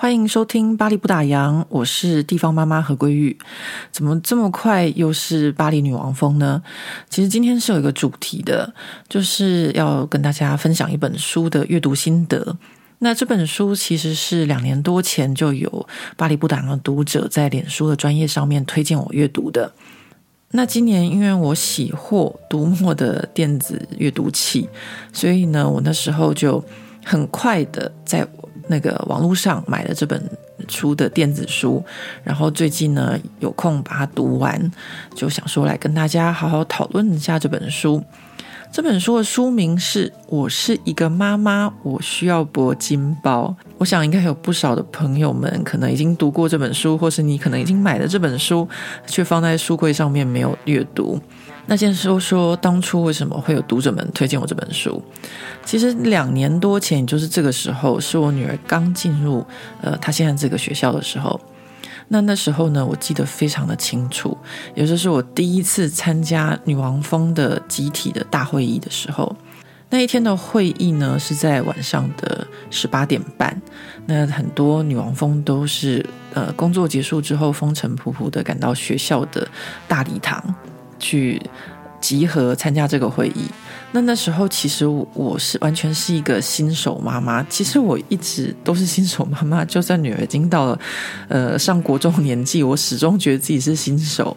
欢迎收听《巴黎不打烊》，我是地方妈妈何桂玉。怎么这么快又是巴黎女王风呢？其实今天是有一个主题的，就是要跟大家分享一本书的阅读心得。那这本书其实是两年多前就有巴黎不打烊的读者在脸书的专业上面推荐我阅读的。那今年因为我喜获读墨的电子阅读器，所以呢，我那时候就很快的在。那个网络上买了这本书的电子书，然后最近呢有空把它读完，就想说来跟大家好好讨论一下这本书。这本书的书名是《我是一个妈妈，我需要铂金包》。我想应该有不少的朋友们可能已经读过这本书，或是你可能已经买了这本书，却放在书柜上面没有阅读。那先说说当初为什么会有读者们推荐我这本书。其实两年多前，也就是这个时候，是我女儿刚进入呃她现在这个学校的时候。那那时候呢，我记得非常的清楚，也就是我第一次参加女王蜂的集体的大会议的时候。那一天的会议呢，是在晚上的十八点半。那很多女王蜂都是呃工作结束之后，风尘仆仆的赶到学校的大礼堂。去集合参加这个会议。那那时候其实我是完全是一个新手妈妈。其实我一直都是新手妈妈，就算女儿已经到了呃上国中年纪，我始终觉得自己是新手。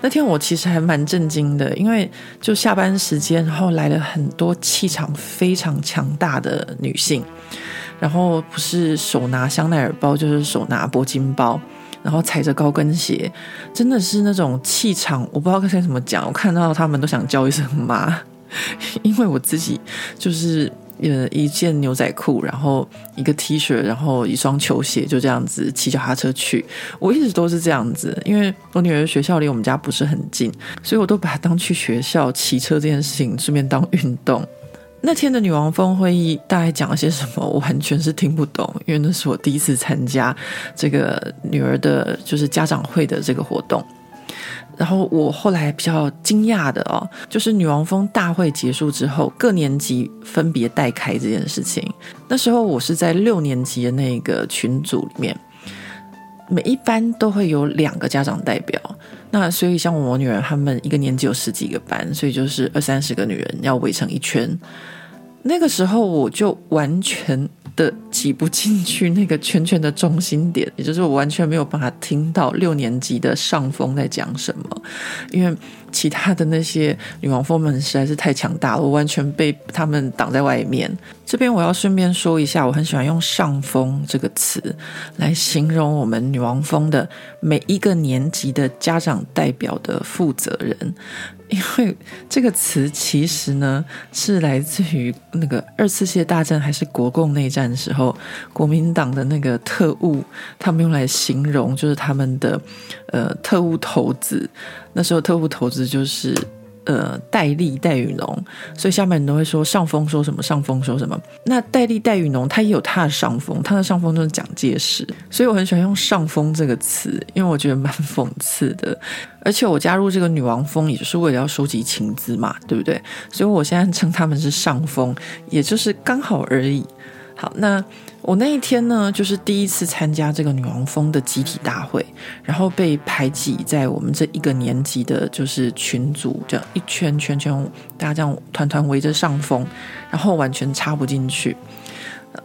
那天我其实还蛮震惊的，因为就下班时间，然后来了很多气场非常强大的女性，然后不是手拿香奈儿包，就是手拿铂金包。然后踩着高跟鞋，真的是那种气场，我不知道该怎么讲。我看到他们都想叫一声妈，因为我自己就是呃一件牛仔裤，然后一个 T 恤，然后一双球鞋，就这样子骑脚踏车去。我一直都是这样子，因为我女儿学校离我们家不是很近，所以我都把它当去学校骑车这件事情顺便当运动。那天的女王峰会议大概讲了些什么，我完全是听不懂，因为那是我第一次参加这个女儿的，就是家长会的这个活动。然后我后来比较惊讶的哦，就是女王峰大会结束之后，各年级分别带开这件事情。那时候我是在六年级的那个群组里面。每一班都会有两个家长代表，那所以像我女儿他们一个年级有十几个班，所以就是二三十个女人要围成一圈。那个时候我就完全的挤不进去那个圈圈的中心点，也就是我完全没有办法听到六年级的上风在讲什么，因为其他的那些女王蜂们实在是太强大了，我完全被他们挡在外面。这边我要顺便说一下，我很喜欢用“上风”这个词来形容我们女王蜂的每一个年级的家长代表的负责人。因为这个词其实呢，是来自于那个二次世界大战还是国共内战的时候，国民党的那个特务，他们用来形容就是他们的呃特务头子。那时候特务头子就是。呃，戴笠戴雨农，所以下面人都会说上风说什么，上风说什么。那戴笠戴雨农他也有他的上风，他的上风就是蒋介石，所以我很喜欢用上风这个词，因为我觉得蛮讽刺的。而且我加入这个女王峰，也就是为了要收集情资嘛，对不对？所以我现在称他们是上风，也就是刚好而已。好，那我那一天呢，就是第一次参加这个女王峰的集体大会，然后被排挤在我们这一个年级的，就是群组，这样一圈圈圈，大家这样团团围着上峰，然后完全插不进去。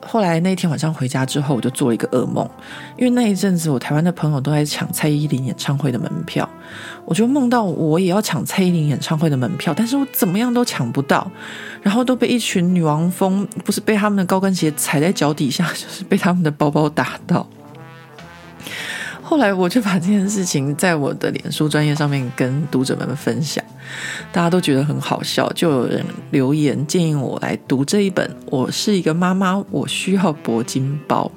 后来那天晚上回家之后，我就做了一个噩梦，因为那一阵子我台湾的朋友都在抢蔡依林演唱会的门票，我就梦到我也要抢蔡依林演唱会的门票，但是我怎么样都抢不到，然后都被一群女王蜂，不是被他们的高跟鞋踩在脚底下，就是被他们的包包打到。后来我就把这件事情在我的脸书专业上面跟读者们分享，大家都觉得很好笑，就有人留言建议我来读这一本。我是一个妈妈，我需要铂金包。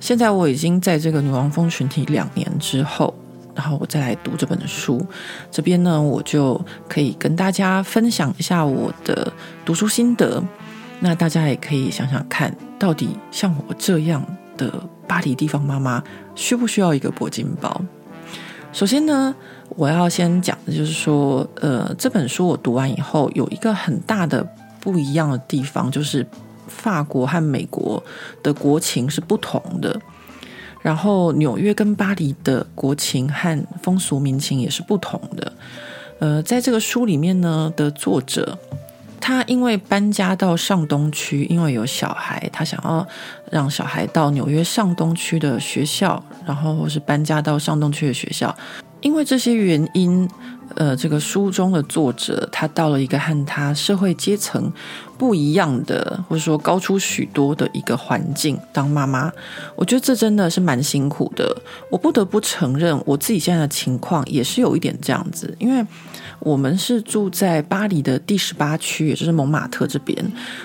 现在我已经在这个女王蜂群体两年之后，然后我再来读这本书，这边呢，我就可以跟大家分享一下我的读书心得。那大家也可以想想看，到底像我这样的巴黎地方妈妈，需不需要一个铂金包？首先呢，我要先讲的就是说，呃，这本书我读完以后，有一个很大的不一样的地方，就是法国和美国的国情是不同的。然后纽约跟巴黎的国情和风俗民情也是不同的。呃，在这个书里面呢的作者，他因为搬家到上东区，因为有小孩，他想要让小孩到纽约上东区的学校，然后或是搬家到上东区的学校，因为这些原因。呃，这个书中的作者，他到了一个和他社会阶层不一样的，或者说高出许多的一个环境当妈妈，我觉得这真的是蛮辛苦的。我不得不承认，我自己现在的情况也是有一点这样子，因为我们是住在巴黎的第十八区，也就是蒙马特这边。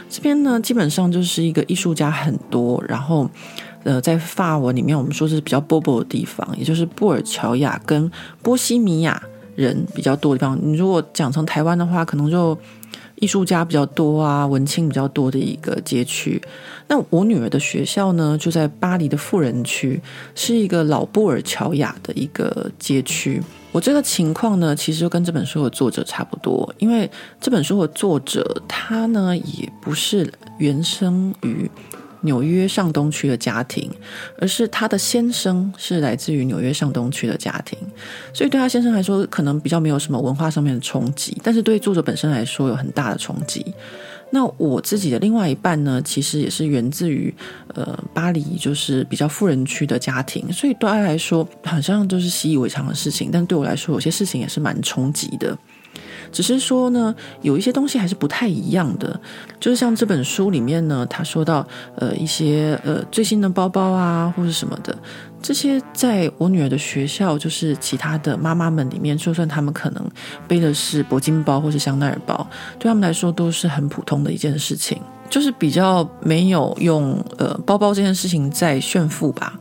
这边呢，基本上就是一个艺术家很多，然后呃，在法文里面我们说是比较波波的地方，也就是布尔乔亚跟波西米亚。人比较多的地方，你如果讲成台湾的话，可能就艺术家比较多啊，文青比较多的一个街区。那我女儿的学校呢，就在巴黎的富人区，是一个老布尔乔亚的一个街区。我这个情况呢，其实就跟这本书的作者差不多，因为这本书的作者他呢，也不是原生于。纽约上东区的家庭，而是他的先生是来自于纽约上东区的家庭，所以对他先生来说，可能比较没有什么文化上面的冲击，但是对作者本身来说有很大的冲击。那我自己的另外一半呢，其实也是源自于呃巴黎，就是比较富人区的家庭，所以对他来说好像都是习以为常的事情，但对我来说，有些事情也是蛮冲击的。只是说呢，有一些东西还是不太一样的，就是像这本书里面呢，他说到呃一些呃最新的包包啊，或是什么的，这些在我女儿的学校，就是其他的妈妈们里面，就算他们可能背的是铂金包或是香奈儿包，对他们来说都是很普通的一件事情，就是比较没有用呃包包这件事情在炫富吧，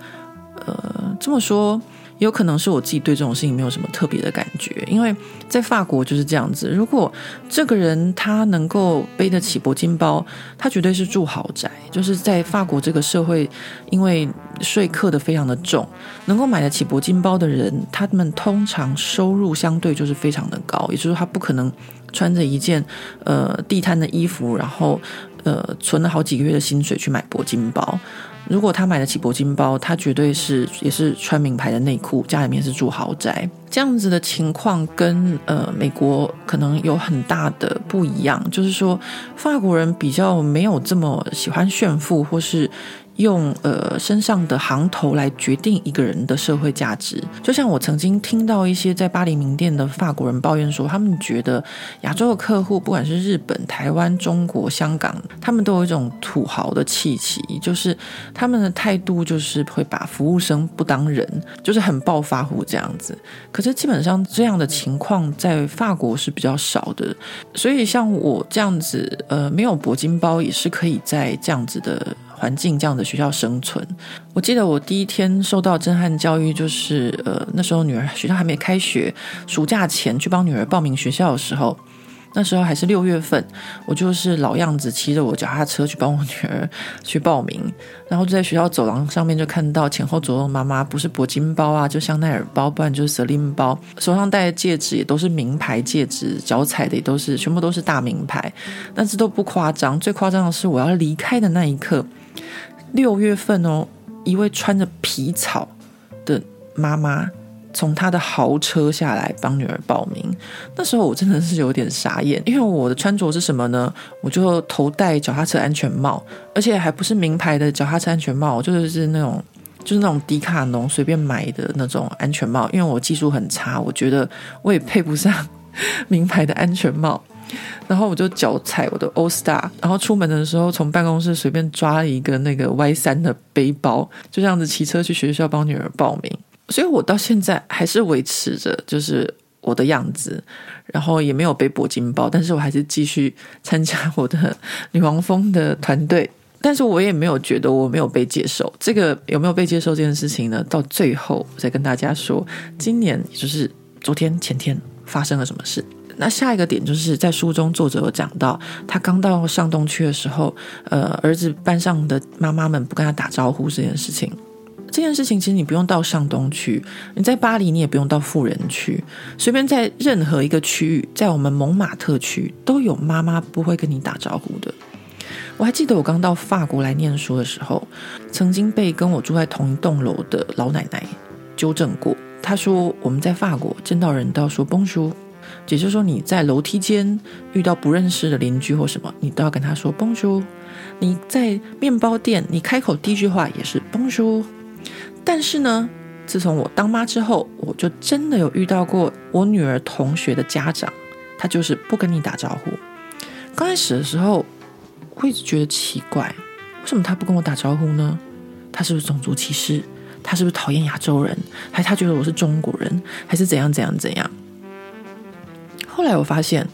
呃这么说。有可能是我自己对这种事情没有什么特别的感觉，因为在法国就是这样子。如果这个人他能够背得起铂金包，他绝对是住豪宅。就是在法国这个社会，因为税课的非常的重，能够买得起铂金包的人，他们通常收入相对就是非常的高，也就是他不可能穿着一件呃地摊的衣服，然后呃存了好几个月的薪水去买铂金包。如果他买得起铂金包，他绝对是也是穿名牌的内裤，家里面是住豪宅，这样子的情况跟呃美国可能有很大的不一样，就是说法国人比较没有这么喜欢炫富，或是。用呃身上的行头来决定一个人的社会价值，就像我曾经听到一些在巴黎名店的法国人抱怨说，他们觉得亚洲的客户，不管是日本、台湾、中国、香港，他们都有一种土豪的气息，就是他们的态度就是会把服务生不当人，就是很暴发户这样子。可是基本上这样的情况在法国是比较少的，所以像我这样子，呃，没有铂金包也是可以在这样子的。环境这样的学校生存，我记得我第一天受到震撼教育，就是呃那时候女儿学校还没开学，暑假前去帮女儿报名学校的时候，那时候还是六月份，我就是老样子骑着我脚踏车去帮我女儿去报名，然后就在学校走廊上面就看到前后左右妈妈不是铂金包啊，就香奈儿包，不然就是 Celine 包，手上戴的戒指也都是名牌戒指，脚踩的也都是全部都是大名牌，但是都不夸张，最夸张的是我要离开的那一刻。六月份哦，一位穿着皮草的妈妈从她的豪车下来帮女儿报名。那时候我真的是有点傻眼，因为我的穿着是什么呢？我就头戴脚踏车安全帽，而且还不是名牌的脚踏车安全帽，就是那种就是那种迪卡侬随便买的那种安全帽。因为我技术很差，我觉得我也配不上 名牌的安全帽。然后我就脚踩我的 O Star，然后出门的时候从办公室随便抓了一个那个 Y 三的背包，就这样子骑车去学校帮女儿报名。所以我到现在还是维持着就是我的样子，然后也没有背铂金包，但是我还是继续参加我的女王蜂的团队。但是我也没有觉得我没有被接受。这个有没有被接受这件事情呢？到最后我再跟大家说，今年也就是昨天前天发生了什么事。那下一个点就是在书中作者有讲到，他刚到上东区的时候，呃，儿子班上的妈妈们不跟他打招呼这件事情。这件事情其实你不用到上东区，你在巴黎你也不用到富人区，随便在任何一个区域，在我们蒙马特区都有妈妈不会跟你打招呼的。我还记得我刚到法国来念书的时候，曾经被跟我住在同一栋楼的老奶奶纠正过。她说我们在法国见到人都要说 Bonjour，也就是说你在楼梯间遇到不认识的邻居或什么，你都要跟他说 Bonjour。你在面包店，你开口第一句话也是 Bonjour。但是呢，自从我当妈之后，我就真的有遇到过我女儿同学的家长，他就是不跟你打招呼。刚开始的时候。会觉得奇怪，为什么他不跟我打招呼呢？他是不是种族歧视？他是不是讨厌亚洲人？还是他觉得我是中国人？还是怎样怎样怎样？后来我发现，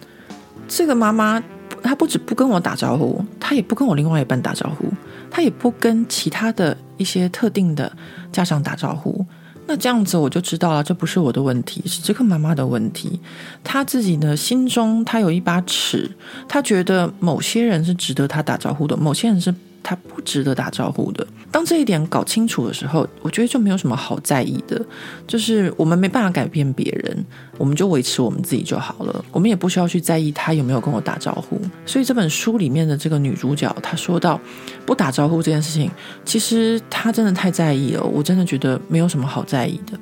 这个妈妈她不止不跟我打招呼，她也不跟我另外一半打招呼，她也不跟其他的一些特定的家长打招呼。那这样子我就知道了，这不是我的问题，是这个妈妈的问题。她自己呢，心中她有一把尺，她觉得某些人是值得她打招呼的，某些人是。他不值得打招呼的。当这一点搞清楚的时候，我觉得就没有什么好在意的。就是我们没办法改变别人，我们就维持我们自己就好了。我们也不需要去在意他有没有跟我打招呼。所以这本书里面的这个女主角，她说到不打招呼这件事情，其实她真的太在意了。我真的觉得没有什么好在意的。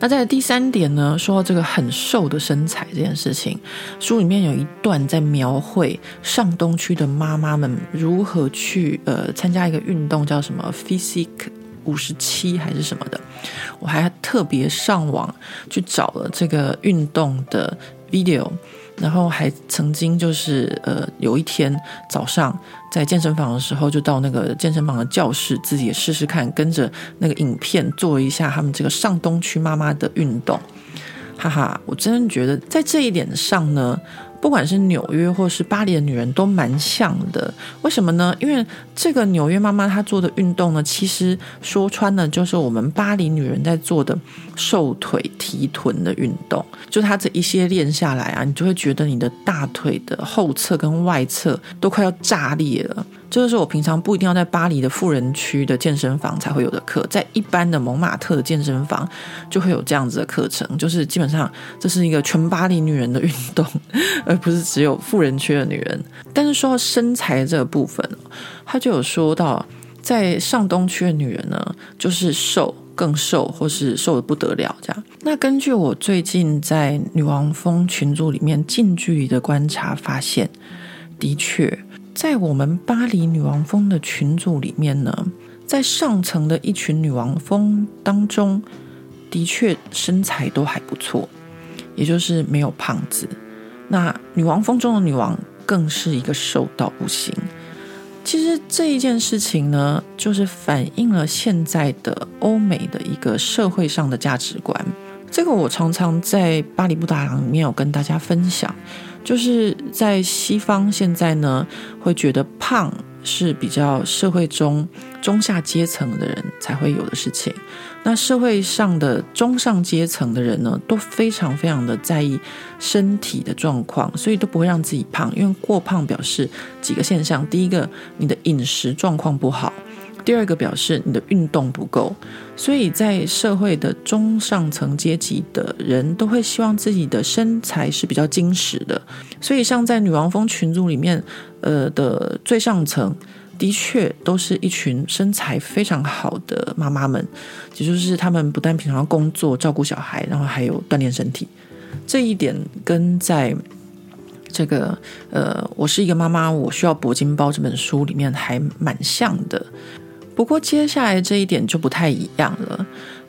那在第三点呢，说到这个很瘦的身材这件事情，书里面有一段在描绘上东区的妈妈们如何去呃参加一个运动，叫什么 Physique 五十七还是什么的，我还特别上网去找了这个运动的 video。然后还曾经就是呃有一天早上在健身房的时候，就到那个健身房的教室，自己也试试看，跟着那个影片做一下他们这个上东区妈妈的运动，哈哈，我真的觉得在这一点上呢。不管是纽约或是巴黎的女人都蛮像的，为什么呢？因为这个纽约妈妈她做的运动呢，其实说穿了就是我们巴黎女人在做的瘦腿提臀的运动。就她这一些练下来啊，你就会觉得你的大腿的后侧跟外侧都快要炸裂了。这个是我平常不一定要在巴黎的富人区的健身房才会有的课，在一般的蒙马特的健身房就会有这样子的课程，就是基本上这是一个全巴黎女人的运动，而不是只有富人区的女人。但是说到身材这个部分，他就有说到，在上东区的女人呢，就是瘦更瘦，或是瘦得不得了这样。那根据我最近在女王蜂群组里面近距离的观察发现，的确。在我们巴黎女王蜂的群组里面呢，在上层的一群女王蜂当中，的确身材都还不错，也就是没有胖子。那女王蜂中的女王更是一个瘦到不行。其实这一件事情呢，就是反映了现在的欧美的一个社会上的价值观。这个我常常在巴黎布达郎里面有跟大家分享。就是在西方现在呢，会觉得胖是比较社会中中下阶层的人才会有的事情。那社会上的中上阶层的人呢，都非常非常的在意身体的状况，所以都不会让自己胖，因为过胖表示几个现象：第一个，你的饮食状况不好。第二个表示你的运动不够，所以在社会的中上层阶级的人都会希望自己的身材是比较精实的。所以像在女王蜂群组里面，呃的最上层，的确都是一群身材非常好的妈妈们，也就是他们不但平常工作照顾小孩，然后还有锻炼身体。这一点跟在这个呃我是一个妈妈，我需要铂金包这本书里面还蛮像的。不过接下来这一点就不太一样了。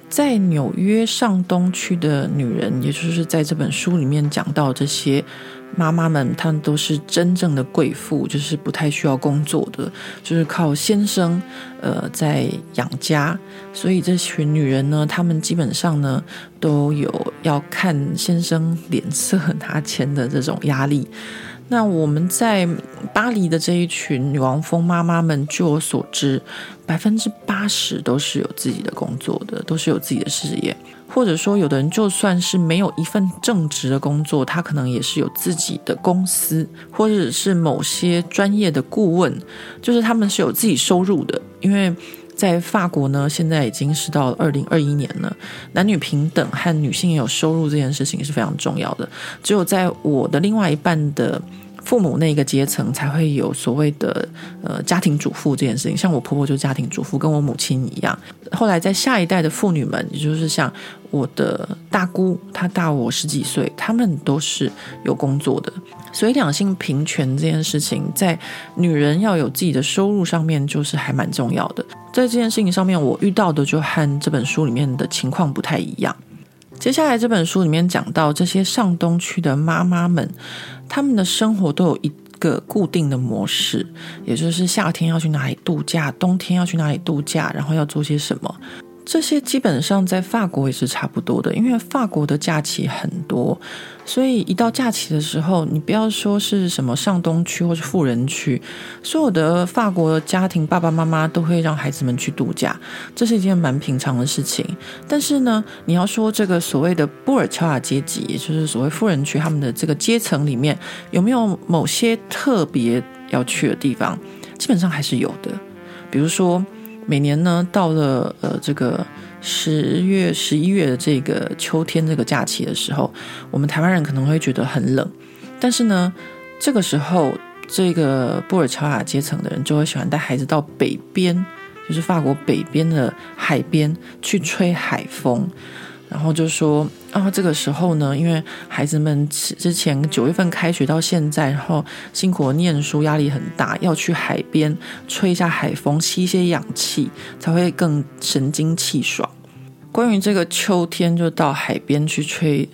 在纽约上东区的女人，也就是在这本书里面讲到这些妈妈们，她们都是真正的贵妇，就是不太需要工作的，就是靠先生呃在养家。所以这群女人呢，她们基本上呢都有要看先生脸色拿钱的这种压力。那我们在巴黎的这一群女王蜂妈妈们，据我所知，百分之八十都是有自己的工作的，都是有自己的事业。或者说有的人就算是没有一份正职的工作，他可能也是有自己的公司，或者是某些专业的顾问，就是他们是有自己收入的，因为。在法国呢，现在已经是到二零二一年了，男女平等和女性也有收入这件事情是非常重要的。只有在我的另外一半的父母那个阶层，才会有所谓的呃家庭主妇这件事情。像我婆婆就是家庭主妇，跟我母亲一样。后来在下一代的妇女们，也就是像我的大姑，她大我十几岁，她们都是有工作的。所以两性平权这件事情，在女人要有自己的收入上面，就是还蛮重要的。在这件事情上面，我遇到的就和这本书里面的情况不太一样。接下来这本书里面讲到这些上东区的妈妈们，她们的生活都有一个固定的模式，也就是夏天要去哪里度假，冬天要去哪里度假，然后要做些什么。这些基本上在法国也是差不多的，因为法国的假期很多，所以一到假期的时候，你不要说是什么上东区或是富人区，所有的法国家庭爸爸妈妈都会让孩子们去度假，这是一件蛮平常的事情。但是呢，你要说这个所谓的布尔乔亚阶级，也就是所谓富人区，他们的这个阶层里面有没有某些特别要去的地方？基本上还是有的，比如说。每年呢，到了呃这个十月、十一月的这个秋天这个假期的时候，我们台湾人可能会觉得很冷，但是呢，这个时候这个布尔乔亚阶层的人就会喜欢带孩子到北边，就是法国北边的海边去吹海风。然后就说啊，这个时候呢，因为孩子们之前九月份开学到现在，然后辛苦念书，压力很大，要去海边吹一下海风，吸一些氧气，才会更神清气爽。关于这个秋天，就到海边去吹。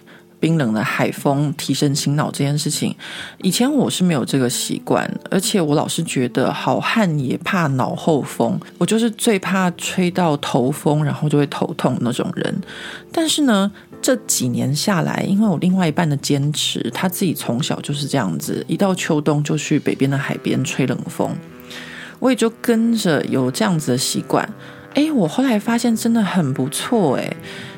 冰冷的海风提神醒脑这件事情，以前我是没有这个习惯，而且我老是觉得好汉也怕脑后风，我就是最怕吹到头风，然后就会头痛那种人。但是呢，这几年下来，因为我另外一半的坚持，他自己从小就是这样子，一到秋冬就去北边的海边吹冷风，我也就跟着有这样子的习惯。哎，我后来发现真的很不错，哎。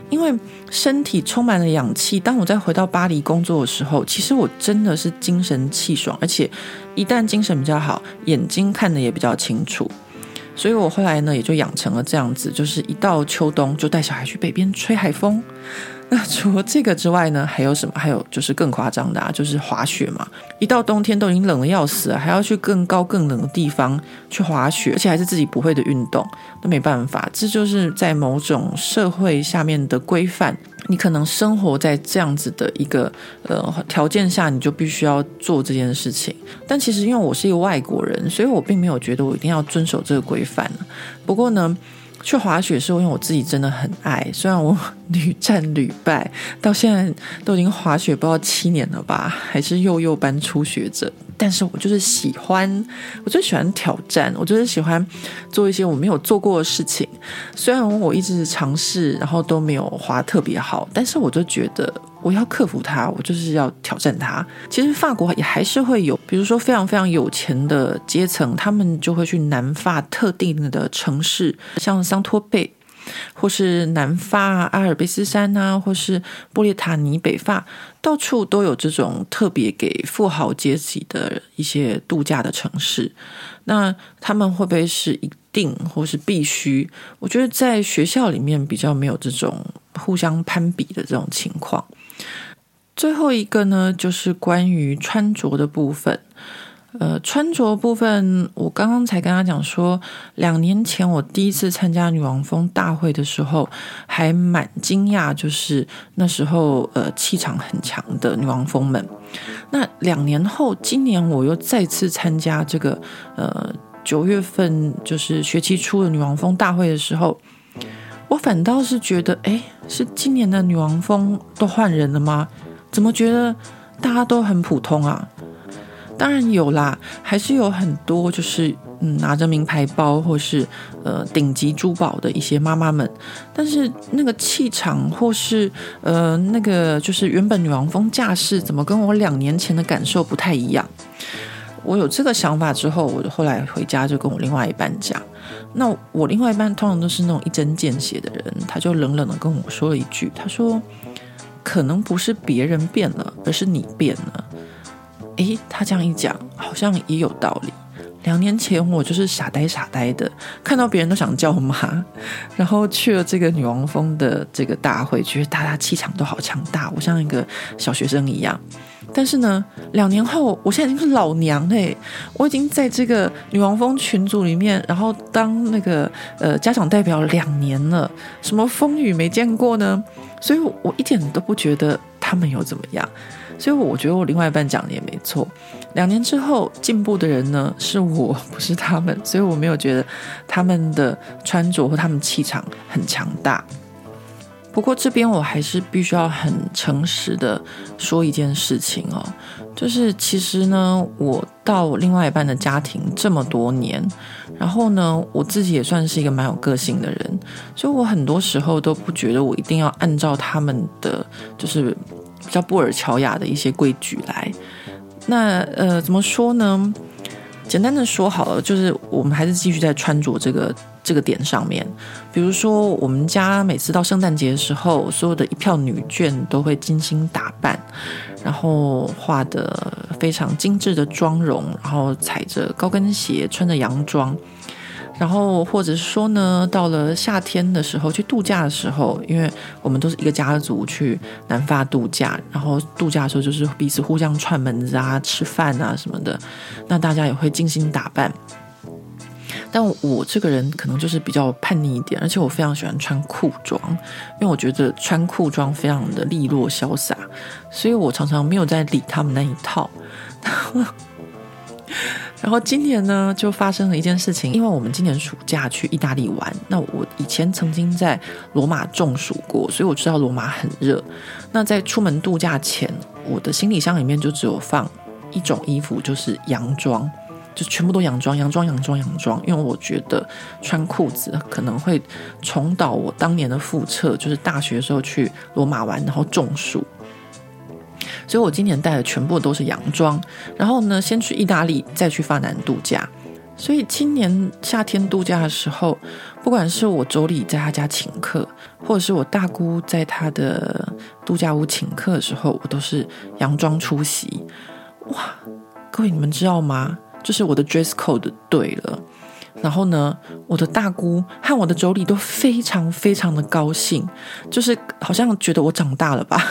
因为身体充满了氧气，当我在回到巴黎工作的时候，其实我真的是精神气爽，而且一旦精神比较好，眼睛看得也比较清楚。所以我后来呢，也就养成了这样子，就是一到秋冬就带小孩去北边吹海风。那 除了这个之外呢，还有什么？还有就是更夸张的啊，就是滑雪嘛。一到冬天都已经冷得要死了，还要去更高更冷的地方去滑雪，而且还是自己不会的运动，那没办法，这就是在某种社会下面的规范。你可能生活在这样子的一个呃条件下，你就必须要做这件事情。但其实因为我是一个外国人，所以我并没有觉得我一定要遵守这个规范。不过呢。去滑雪是因为我自己真的很爱，虽然我 屡战屡败，到现在都已经滑雪不知道七年了吧，还是幼幼班初学者。但是我就是喜欢，我就喜欢挑战，我就是喜欢做一些我没有做过的事情。虽然我一直尝试，然后都没有滑特别好，但是我就觉得我要克服它，我就是要挑战它。其实法国也还是会有，比如说非常非常有钱的阶层，他们就会去南法特定的城市，像桑托贝。或是南法阿尔卑斯山啊，或是布列塔尼北法，到处都有这种特别给富豪阶级的一些度假的城市。那他们会不会是一定或是必须？我觉得在学校里面比较没有这种互相攀比的这种情况。最后一个呢，就是关于穿着的部分。呃，穿着部分，我刚刚才跟他讲说，两年前我第一次参加女王峰大会的时候，还蛮惊讶，就是那时候呃气场很强的女王峰们。那两年后，今年我又再次参加这个呃九月份就是学期初的女王峰大会的时候，我反倒是觉得，哎，是今年的女王风都换人了吗？怎么觉得大家都很普通啊？当然有啦，还是有很多就是嗯拿着名牌包或是呃顶级珠宝的一些妈妈们，但是那个气场或是呃那个就是原本女王风架势，怎么跟我两年前的感受不太一样？我有这个想法之后，我后来回家就跟我另外一半讲。那我另外一半通常都是那种一针见血的人，他就冷冷的跟我说了一句：“他说，可能不是别人变了，而是你变了。”诶，他这样一讲，好像也有道理。两年前我就是傻呆傻呆的，看到别人都想叫妈，然后去了这个女王峰的这个大会，觉得大家气场都好强大，我像一个小学生一样。但是呢，两年后，我现在已经是老娘嘞，我已经在这个女王蜂群组里面，然后当那个呃家长代表两年了，什么风雨没见过呢？所以我一点都不觉得他们有怎么样。所以我觉得我另外一半讲的也没错。两年之后进步的人呢，是我，不是他们，所以我没有觉得他们的穿着或他们气场很强大。不过这边我还是必须要很诚实的说一件事情哦，就是其实呢，我到另外一半的家庭这么多年，然后呢，我自己也算是一个蛮有个性的人，所以我很多时候都不觉得我一定要按照他们的就是比较布尔乔亚的一些规矩来。那呃，怎么说呢？简单的说好了，就是我们还是继续在穿着这个这个点上面。比如说，我们家每次到圣诞节的时候，所有的一票女眷都会精心打扮，然后画的非常精致的妆容，然后踩着高跟鞋，穿着洋装。然后，或者是说呢，到了夏天的时候去度假的时候，因为我们都是一个家族去南法度假，然后度假的时候就是彼此互相串门子啊、吃饭啊什么的，那大家也会精心打扮。但我这个人可能就是比较叛逆一点，而且我非常喜欢穿裤装，因为我觉得穿裤装非常的利落潇洒，所以我常常没有在理他们那一套。然后今年呢，就发生了一件事情，因为我们今年暑假去意大利玩，那我以前曾经在罗马中暑过，所以我知道罗马很热。那在出门度假前，我的行李箱里面就只有放一种衣服，就是洋装，就全部都洋装，洋装，洋装，洋装。因为我觉得穿裤子可能会重蹈我当年的覆辙，就是大学的时候去罗马玩，然后中暑。所以我今年带的全部都是洋装，然后呢，先去意大利，再去法南度假。所以今年夏天度假的时候，不管是我妯娌在他家请客，或者是我大姑在他的度假屋请客的时候，我都是洋装出席。哇，各位你们知道吗？就是我的 dress code 对了。然后呢，我的大姑和我的妯娌都非常非常的高兴，就是好像觉得我长大了吧。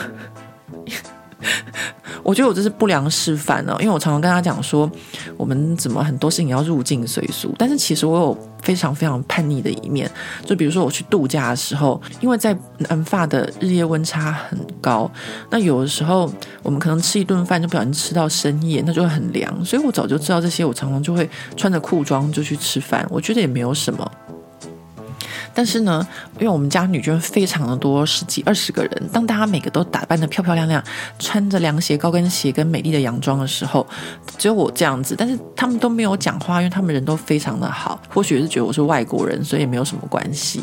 我觉得我这是不良示范呢，因为我常常跟他讲说，我们怎么很多事情要入境随俗，但是其实我有非常非常叛逆的一面，就比如说我去度假的时候，因为在南法的日夜温差很高，那有的时候我们可能吃一顿饭就不小心吃到深夜，那就会很凉，所以我早就知道这些，我常常就会穿着裤装就去吃饭，我觉得也没有什么。但是呢，因为我们家女眷非常的多，十几二十个人，当大家每个都打扮得漂漂亮亮，穿着凉鞋、高跟鞋跟美丽的洋装的时候，只有我这样子。但是他们都没有讲话，因为他们人都非常的好，或许是觉得我是外国人，所以也没有什么关系。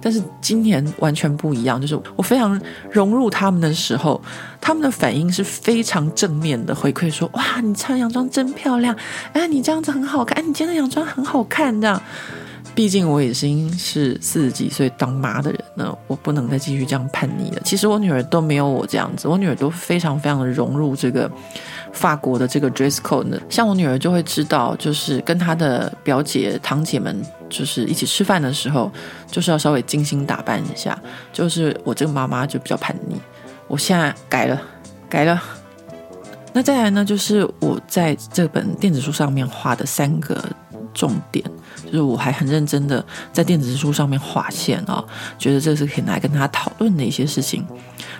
但是今年完全不一样，就是我非常融入他们的时候，他们的反应是非常正面的回馈，说：“哇，你穿洋装真漂亮！哎，你这样子很好看！哎，你今天的洋装很好看！”这样。毕竟我已经是四十几岁当妈的人了，我不能再继续这样叛逆了。其实我女儿都没有我这样子，我女儿都非常非常的融入这个法国的这个 dress code 呢。像我女儿就会知道，就是跟她的表姐堂姐们就是一起吃饭的时候，就是要稍微精心打扮一下。就是我这个妈妈就比较叛逆，我现在改了，改了。那再来呢，就是我在这本电子书上面画的三个重点。就是我还很认真的在电子书上面划线啊、哦，觉得这是可以来跟他讨论的一些事情。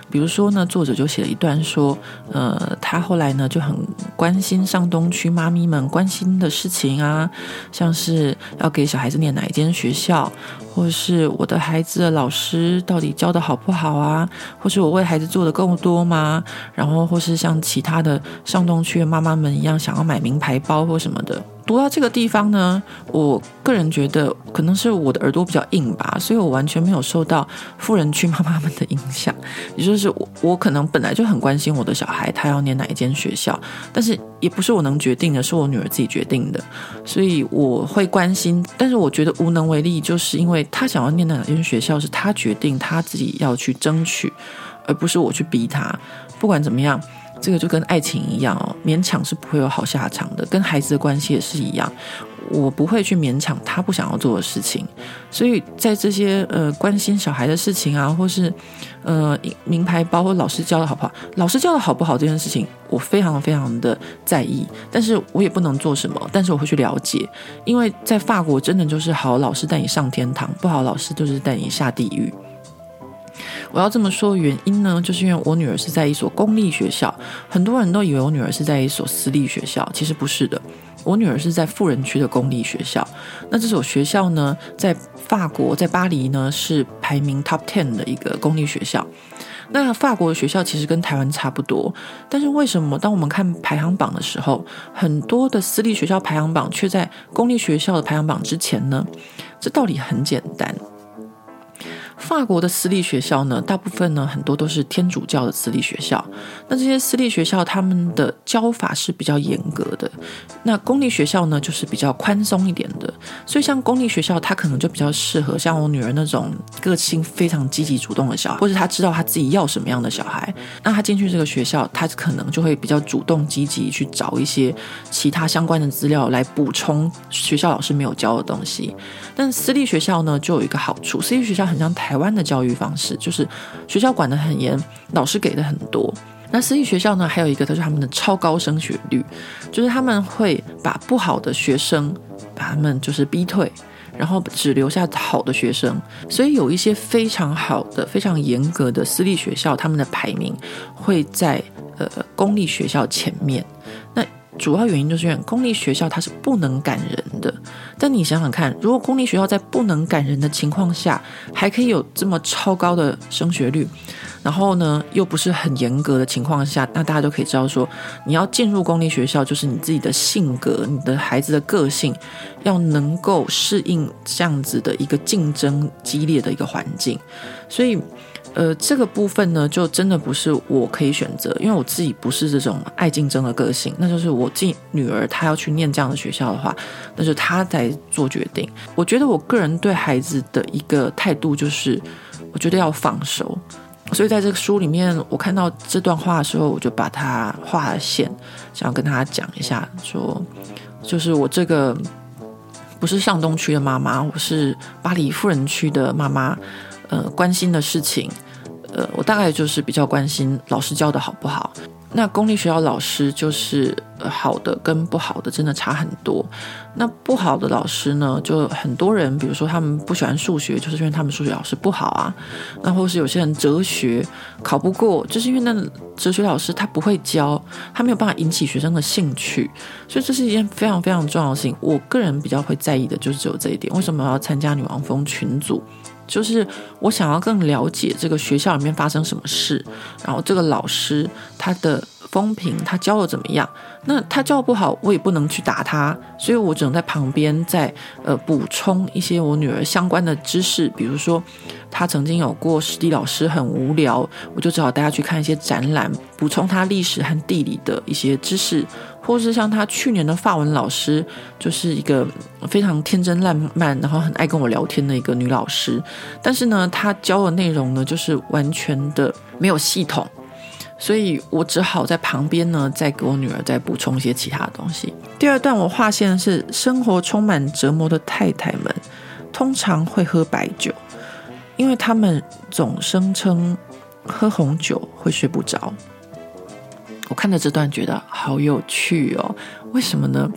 比如说呢，作者就写了一段说，呃，他后来呢就很关心上东区妈咪们关心的事情啊，像是要给小孩子念哪一间学校，或是我的孩子的老师到底教的好不好啊，或是我为孩子做的够多吗？然后或是像其他的上东区的妈妈们一样想要买名牌包或什么的。读到这个地方呢，我个人觉得可能是我的耳朵比较硬吧，所以我完全没有受到富人区妈妈们的影响。也就是我，我可能本来就很关心我的小孩，他要念哪一间学校，但是也不是我能决定的，是我女儿自己决定的，所以我会关心。但是我觉得无能为力，就是因为他想要念哪间学校，是他决定，他自己要去争取，而不是我去逼他。不管怎么样。这个就跟爱情一样哦，勉强是不会有好下场的。跟孩子的关系也是一样，我不会去勉强他不想要做的事情。所以在这些呃关心小孩的事情啊，或是呃名牌包或老师教的好不好，老师教的好不好这件事情，我非常非常的在意。但是我也不能做什么，但是我会去了解，因为在法国真的就是好老师带你上天堂，不好老师就是带你下地狱。我要这么说的原因呢，就是因为我女儿是在一所公立学校，很多人都以为我女儿是在一所私立学校，其实不是的，我女儿是在富人区的公立学校。那这所学校呢，在法国，在巴黎呢，是排名 top ten 的一个公立学校。那法国的学校其实跟台湾差不多，但是为什么当我们看排行榜的时候，很多的私立学校排行榜却在公立学校的排行榜之前呢？这道理很简单。法国的私立学校呢，大部分呢，很多都是天主教的私立学校。那这些私立学校，他们的教法是比较严格的。那公立学校呢，就是比较宽松一点的。所以像公立学校，他可能就比较适合像我女儿那种个性非常积极主动的小孩，或者他知道他自己要什么样的小孩。那他进去这个学校，他可能就会比较主动积极去找一些其他相关的资料来补充学校老师没有教的东西。但私立学校呢，就有一个好处，私立学校很像台台湾的教育方式，就是学校管得很严，老师给的很多。那私立学校呢，还有一个，就是他们的超高升学率，就是他们会把不好的学生把他们就是逼退，然后只留下好的学生。所以有一些非常好的、非常严格的私立学校，他们的排名会在呃公立学校前面。主要原因就是公立学校它是不能赶人的，但你想想看，如果公立学校在不能赶人的情况下，还可以有这么超高的升学率，然后呢，又不是很严格的情况下，那大家都可以知道说，你要进入公立学校，就是你自己的性格、你的孩子的个性，要能够适应这样子的一个竞争激烈的一个环境，所以。呃，这个部分呢，就真的不是我可以选择，因为我自己不是这种爱竞争的个性。那就是我自己女儿她要去念这样的学校的话，那就她在做决定。我觉得我个人对孩子的一个态度就是，我觉得要放手。所以在这个书里面，我看到这段话的时候，我就把它画了线，想要跟他讲一下，说，就是我这个不是上东区的妈妈，我是巴黎富人区的妈妈，呃，关心的事情。呃，我大概就是比较关心老师教的好不好。那公立学校老师就是好的跟不好的真的差很多。那不好的老师呢，就很多人，比如说他们不喜欢数学，就是因为他们数学老师不好啊。那或是有些人哲学考不过，就是因为那哲学老师他不会教，他没有办法引起学生的兴趣。所以这是一件非常非常重要的事情。我个人比较会在意的就是只有这一点。为什么要参加女王蜂群组？就是我想要更了解这个学校里面发生什么事，然后这个老师他的风评，他教的怎么样？那他教不好，我也不能去打他，所以我只能在旁边再呃补充一些我女儿相关的知识，比如说他曾经有过史地老师很无聊，我就只好带他去看一些展览，补充他历史和地理的一些知识。或是像他去年的法文老师，就是一个非常天真烂漫，然后很爱跟我聊天的一个女老师。但是呢，她教的内容呢，就是完全的没有系统，所以我只好在旁边呢，再给我女儿再补充一些其他的东西。第二段我划线的是，生活充满折磨的太太们通常会喝白酒，因为他们总声称喝红酒会睡不着。我看着这段觉得好有趣哦，为什么呢？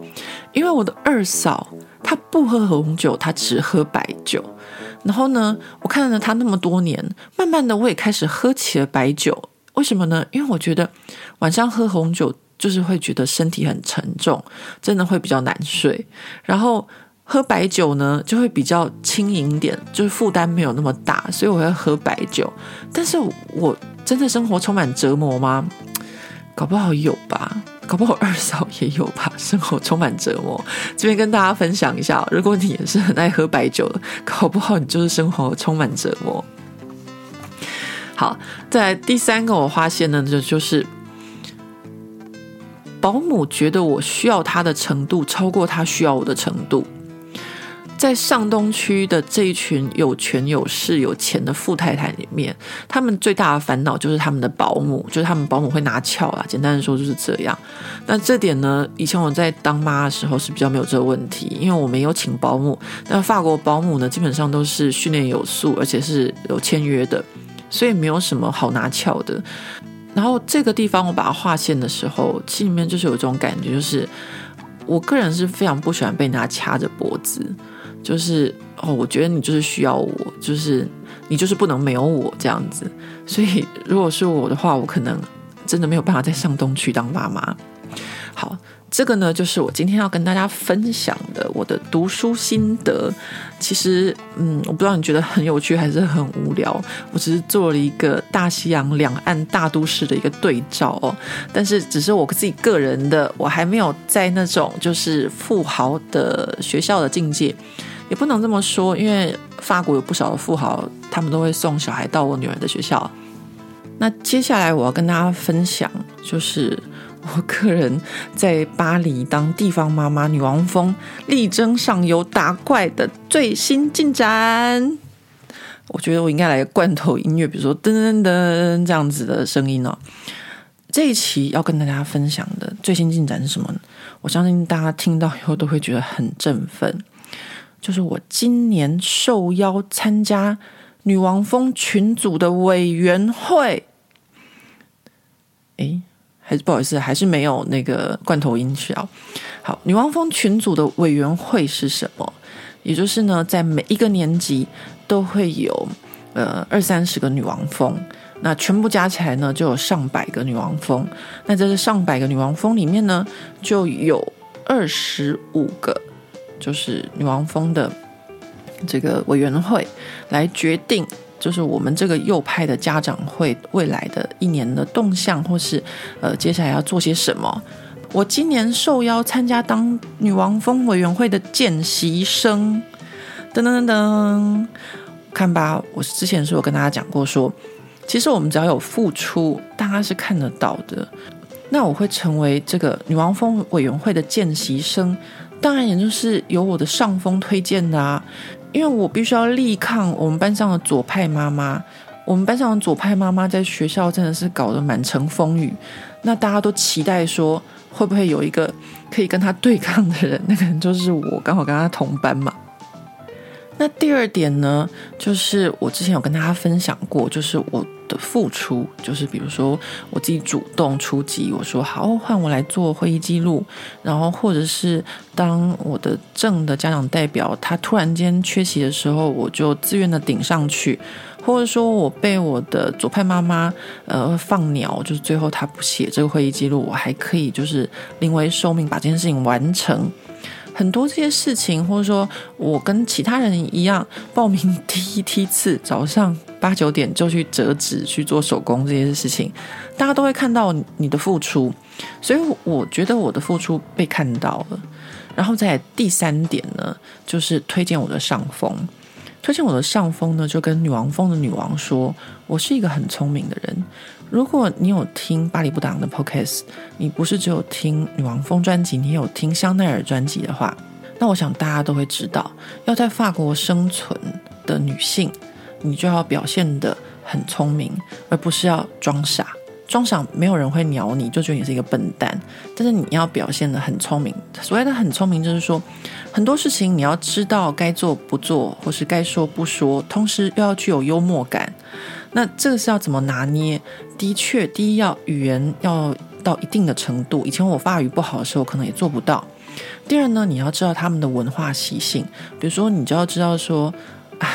因为我的二嫂她不喝红酒，她只喝白酒。然后呢，我看了她那么多年，慢慢的我也开始喝起了白酒。为什么呢？因为我觉得晚上喝红酒就是会觉得身体很沉重，真的会比较难睡。然后喝白酒呢，就会比较轻盈点，就是负担没有那么大，所以我会喝白酒。但是我真的生活充满折磨吗？搞不好有吧，搞不好二嫂也有吧，生活充满折磨。这边跟大家分享一下，如果你也是很爱喝白酒的，搞不好你就是生活充满折磨。好，再来第三个我发现呢，就就是保姆觉得我需要他的程度超过他需要我的程度。在上东区的这一群有权有势有钱的富太太里面，他们最大的烦恼就是他们的保姆，就是他们保姆会拿翘啦。简单的说就是这样。那这点呢，以前我在当妈的时候是比较没有这个问题，因为我没有请保姆。那法国保姆呢，基本上都是训练有素，而且是有签约的，所以没有什么好拿翘的。然后这个地方我把它划线的时候，心里面就是有这种感觉，就是我个人是非常不喜欢被人家掐着脖子。就是哦，我觉得你就是需要我，就是你就是不能没有我这样子。所以如果是我的话，我可能真的没有办法再上东区当妈妈。好，这个呢，就是我今天要跟大家分享的我的读书心得。其实，嗯，我不知道你觉得很有趣还是很无聊。我只是做了一个大西洋两岸大都市的一个对照哦，但是只是我自己个人的，我还没有在那种就是富豪的学校的境界。也不能这么说，因为法国有不少的富豪，他们都会送小孩到我女儿的学校。那接下来我要跟大家分享，就是我个人在巴黎当地方妈妈，女王蜂力争上游打怪的最新进展。我觉得我应该来罐头音乐，比如说噔噔噔这样子的声音哦。这一期要跟大家分享的最新进展是什么？我相信大家听到以后都会觉得很振奋。就是我今年受邀参加女王蜂群组的委员会，诶，还是不好意思，还是没有那个罐头音效。好，女王蜂群组的委员会是什么？也就是呢，在每一个年级都会有呃二三十个女王蜂，那全部加起来呢就有上百个女王蜂。那在这上百个女王蜂里面呢，就有二十五个。就是女王蜂的这个委员会来决定，就是我们这个右派的家长会未来的一年的动向，或是呃接下来要做些什么。我今年受邀参加当女王蜂委员会的见习生，噔噔噔噔，看吧，我之前是有跟大家讲过说，其实我们只要有付出，大家是看得到的。那我会成为这个女王蜂委员会的见习生。当然，也就是由我的上峰推荐的啊，因为我必须要力抗我们班上的左派妈妈。我们班上的左派妈妈在学校真的是搞得满城风雨，那大家都期待说，会不会有一个可以跟他对抗的人？那个人就是我，刚好跟他同班嘛。那第二点呢，就是我之前有跟大家分享过，就是我的付出，就是比如说我自己主动出击，我说好，换我来做会议记录，然后或者是当我的正的家长代表，他突然间缺席的时候，我就自愿的顶上去，或者说我被我的左派妈妈呃放鸟，就是最后他不写这个会议记录，我还可以就是临危受命把这件事情完成。很多这些事情，或者说我跟其他人一样，报名第一梯次，早上八九点就去折纸去做手工这些事情，大家都会看到你的付出，所以我觉得我的付出被看到了。然后在第三点呢，就是推荐我的上峰。推荐我的上峰呢，就跟女王峰的女王说，我是一个很聪明的人。如果你有听巴黎不党的 Podcast，你不是只有听女王风专辑，你也有听香奈儿专辑的话，那我想大家都会知道，要在法国生存的女性，你就要表现得很聪明，而不是要装傻。装傻没有人会鸟你，就觉得你是一个笨蛋。但是你要表现得很聪明。所谓的很聪明，就是说很多事情你要知道该做不做，或是该说不说，同时又要具有幽默感。那这个是要怎么拿捏？的确，第一要语言要到一定的程度。以前我法语不好的时候，可能也做不到。第二呢，你要知道他们的文化习性，比如说你就要知道说啊，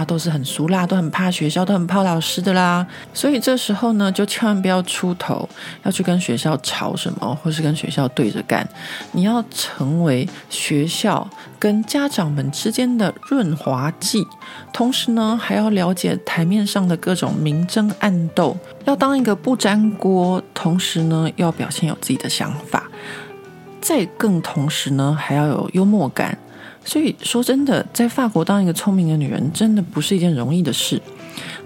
家都是很俗辣，都很怕学校，都很怕老师的啦。所以这时候呢，就千万不要出头，要去跟学校吵什么，或是跟学校对着干。你要成为学校跟家长们之间的润滑剂，同时呢，还要了解台面上的各种明争暗斗，要当一个不粘锅，同时呢，要表现有自己的想法。再更同时呢，还要有幽默感。所以说真的，在法国当一个聪明的女人，真的不是一件容易的事。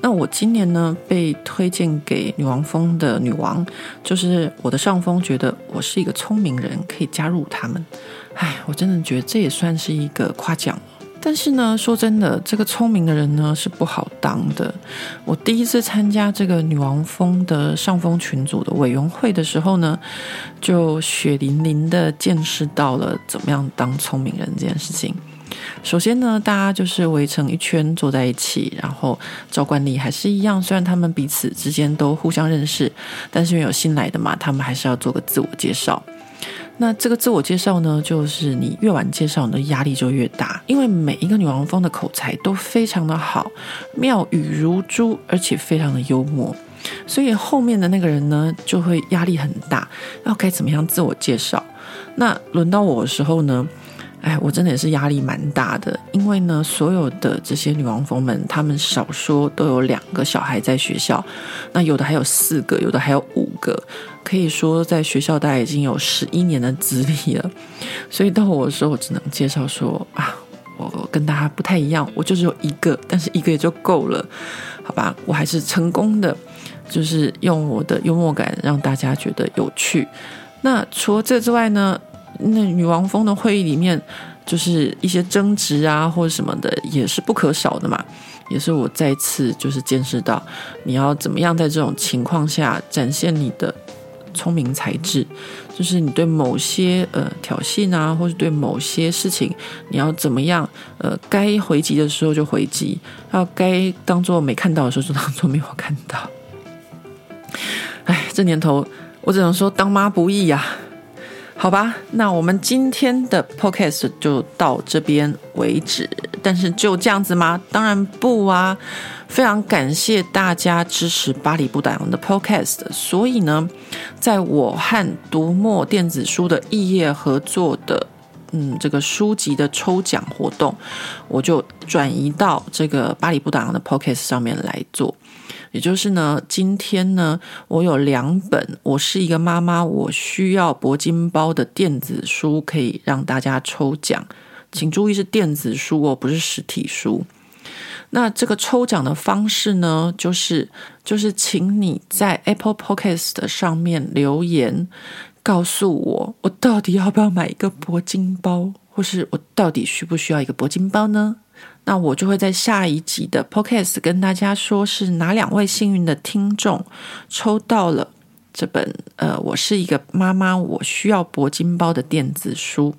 那我今年呢，被推荐给女王峰的女王，就是我的上峰觉得我是一个聪明人，可以加入他们。唉，我真的觉得这也算是一个夸奖。但是呢，说真的，这个聪明的人呢是不好当的。我第一次参加这个女王蜂的上峰群组的委员会的时候呢，就血淋淋的见识到了怎么样当聪明人这件事情。首先呢，大家就是围成一圈坐在一起，然后照惯例还是一样，虽然他们彼此之间都互相认识，但是因为有新来的嘛，他们还是要做个自我介绍。那这个自我介绍呢，就是你越晚介绍，你的压力就越大，因为每一个女王蜂的口才都非常的好，妙语如珠，而且非常的幽默，所以后面的那个人呢，就会压力很大，要该怎么样自我介绍？那轮到我的时候呢？哎，我真的也是压力蛮大的，因为呢，所有的这些女王蜂们，她们少说都有两个小孩在学校，那有的还有四个，有的还有五个，可以说在学校大概已经有十一年的资历了。所以到我的时候，我只能介绍说啊，我跟大家不太一样，我就只有一个，但是一个也就够了，好吧？我还是成功的，就是用我的幽默感让大家觉得有趣。那除了这之外呢？那女王蜂的会议里面，就是一些争执啊，或者什么的，也是不可少的嘛。也是我再次就是见识到，你要怎么样在这种情况下展现你的聪明才智，就是你对某些呃挑衅啊，或者对某些事情，你要怎么样呃该回击的时候就回击，要该当做没看到的时候就当做没有看到。哎，这年头我只能说当妈不易呀。好吧，那我们今天的 podcast 就到这边为止。但是就这样子吗？当然不啊！非常感谢大家支持巴黎不打烊的 podcast。所以呢，在我和读墨电子书的异业合作的嗯这个书籍的抽奖活动，我就转移到这个巴黎不打烊的 podcast 上面来做。也就是呢，今天呢，我有两本，我是一个妈妈，我需要铂金包的电子书可以让大家抽奖，请注意是电子书哦，不是实体书。那这个抽奖的方式呢，就是就是请你在 Apple Podcast 上面留言，告诉我我到底要不要买一个铂金包，或是我到底需不需要一个铂金包呢？那我就会在下一集的 Podcast 跟大家说，是哪两位幸运的听众抽到了这本呃，我是一个妈妈，我需要铂金包的电子书。